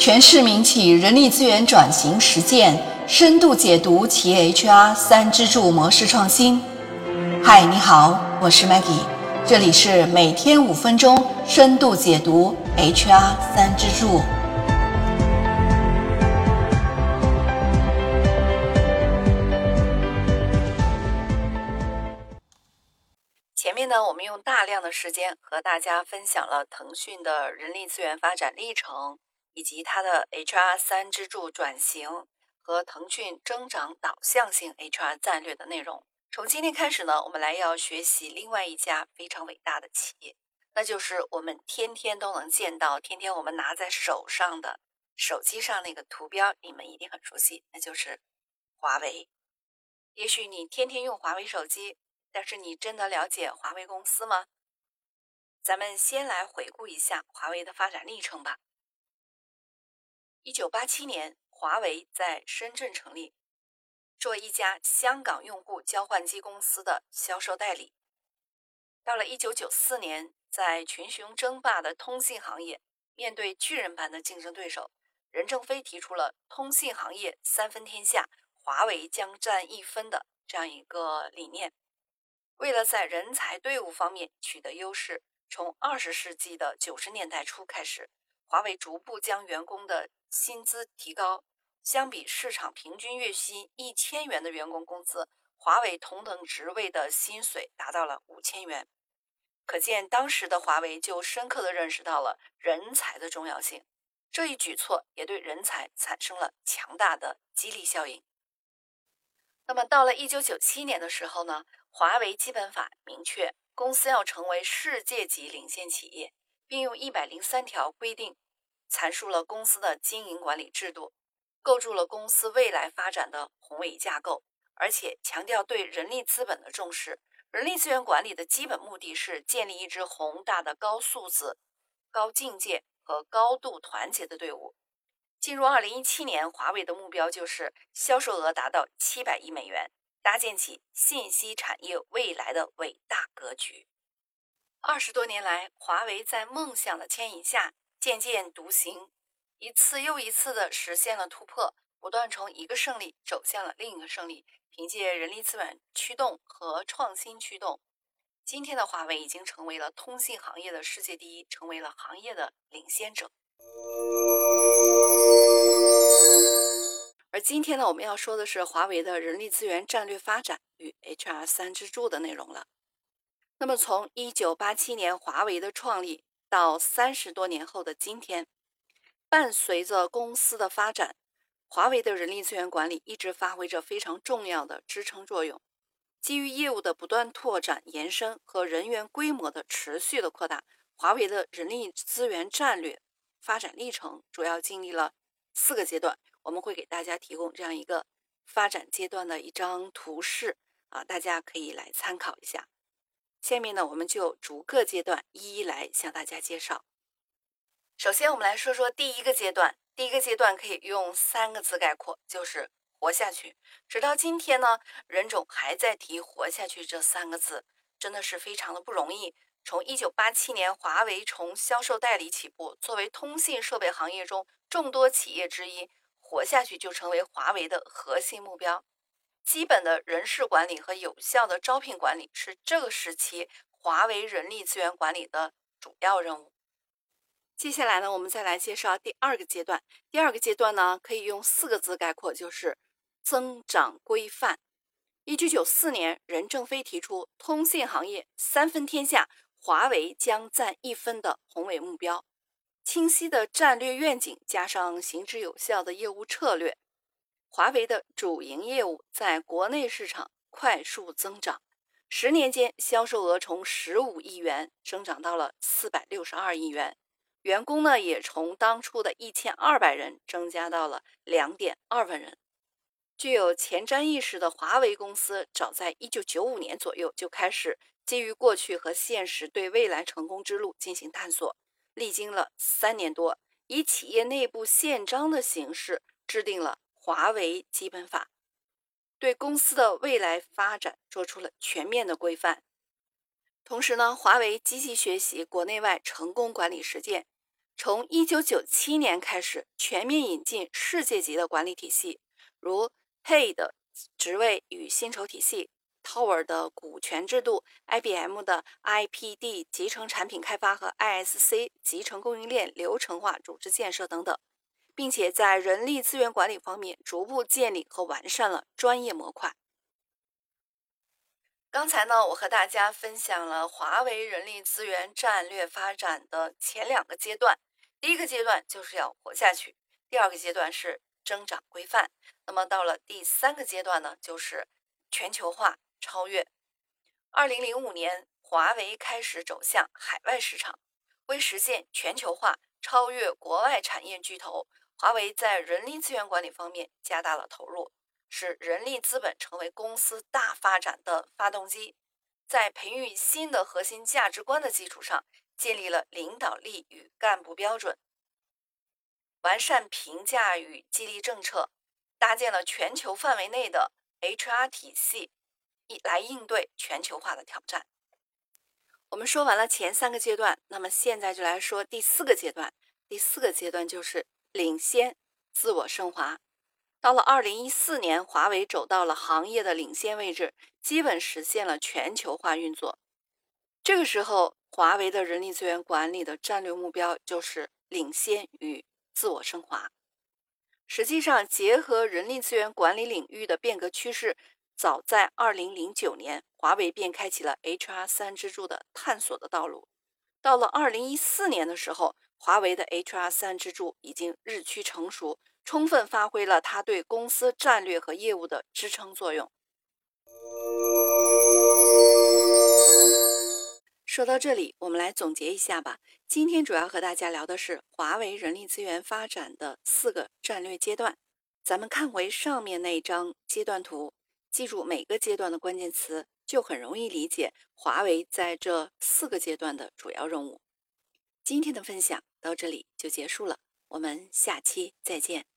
全市民企人力资源转型实践深度解读企业 HR 三支柱模式创新。嗨，你好，我是 Maggie，这里是每天五分钟深度解读 HR 三支柱。前面呢，我们用大量的时间和大家分享了腾讯的人力资源发展历程，以及它的 HR 三支柱转型和腾讯增长导向性 HR 战略的内容。从今天开始呢，我们来要学习另外一家非常伟大的企业，那就是我们天天都能见到、天天我们拿在手上的手机上那个图标，你们一定很熟悉，那就是华为。也许你天天用华为手机。但是你真的了解华为公司吗？咱们先来回顾一下华为的发展历程吧。一九八七年，华为在深圳成立，做一家香港用户交换机公司的销售代理。到了一九九四年，在群雄争霸的通信行业，面对巨人般的竞争对手，任正非提出了“通信行业三分天下，华为将占一分”的这样一个理念。为了在人才队伍方面取得优势，从二十世纪的九十年代初开始，华为逐步将员工的薪资提高。相比市场平均月薪一千元的员工工资，华为同等职位的薪水达到了五千元。可见当时的华为就深刻地认识到了人才的重要性。这一举措也对人才产生了强大的激励效应。那么到了一九九七年的时候呢？华为基本法明确，公司要成为世界级领先企业，并用一百零三条规定阐述了公司的经营管理制度，构筑了公司未来发展的宏伟架构，而且强调对人力资本的重视。人力资源管理的基本目的是建立一支宏大的高素质、高境界和高度团结的队伍。进入二零一七年，华为的目标就是销售额达到七百亿美元。搭建起信息产业未来的伟大格局。二十多年来，华为在梦想的牵引下渐渐独行，一次又一次的实现了突破，不断从一个胜利走向了另一个胜利。凭借人力资源驱动和创新驱动，今天的华为已经成为了通信行业的世界第一，成为了行业的领先者。而今天呢，我们要说的是华为的人力资源战略发展与 HR 三支柱的内容了。那么，从一九八七年华为的创立到三十多年后的今天，伴随着公司的发展，华为的人力资源管理一直发挥着非常重要的支撑作用。基于业务的不断拓展、延伸和人员规模的持续的扩大，华为的人力资源战略发展历程主要经历了四个阶段。我们会给大家提供这样一个发展阶段的一张图示啊，大家可以来参考一下。下面呢，我们就逐个阶段一一来向大家介绍。首先，我们来说说第一个阶段。第一个阶段可以用三个字概括，就是活下去。直到今天呢，任总还在提“活下去”这三个字，真的是非常的不容易。从一九八七年华为从销售代理起步，作为通信设备行业中众多企业之一。活下去就成为华为的核心目标，基本的人事管理和有效的招聘管理是这个时期华为人力资源管理的主要任务。接下来呢，我们再来介绍第二个阶段。第二个阶段呢，可以用四个字概括，就是增长规范。一九九四年，任正非提出通信行业三分天下，华为将占一分的宏伟目标。清晰的战略愿景加上行之有效的业务策略，华为的主营业务在国内市场快速增长。十年间，销售额从十五亿元增长到了四百六十二亿元，员工呢也从当初的一千二百人增加到了两点二万人。具有前瞻意识的华为公司，早在一九九五年左右就开始基于过去和现实对未来成功之路进行探索。历经了三年多，以企业内部宪章的形式制定了华为基本法，对公司的未来发展做出了全面的规范。同时呢，华为积极学习国内外成功管理实践，从1997年开始，全面引进世界级的管理体系，如 Pay 的职位与薪酬体系、Tower 的股权制度、IBM 的 IPD 集成产品开发和 ISC 集成供应链流程化组织建设等等，并且在人力资源管理方面逐步建立和完善了专业模块。刚才呢，我和大家分享了华为人力资源战略发展的前两个阶段。第一个阶段就是要活下去，第二个阶段是增长规范。那么到了第三个阶段呢，就是全球化超越。二零零五年，华为开始走向海外市场，为实现全球化超越国外产业巨头，华为在人力资源管理方面加大了投入。使人力资本成为公司大发展的发动机，在培育新的核心价值观的基础上，建立了领导力与干部标准，完善评价与激励政策，搭建了全球范围内的 HR 体系，以来应对全球化的挑战。我们说完了前三个阶段，那么现在就来说第四个阶段。第四个阶段就是领先、自我升华。到了二零一四年，华为走到了行业的领先位置，基本实现了全球化运作。这个时候，华为的人力资源管理的战略目标就是领先与自我升华。实际上，结合人力资源管理领域的变革趋势，早在二零零九年，华为便开启了 HR 三支柱的探索的道路。到了二零一四年的时候，华为的 HR 三支柱已经日趋成熟。充分发挥了它对公司战略和业务的支撑作用。说到这里，我们来总结一下吧。今天主要和大家聊的是华为人力资源发展的四个战略阶段。咱们看回上面那张阶段图，记住每个阶段的关键词，就很容易理解华为在这四个阶段的主要任务。今天的分享到这里就结束了，我们下期再见。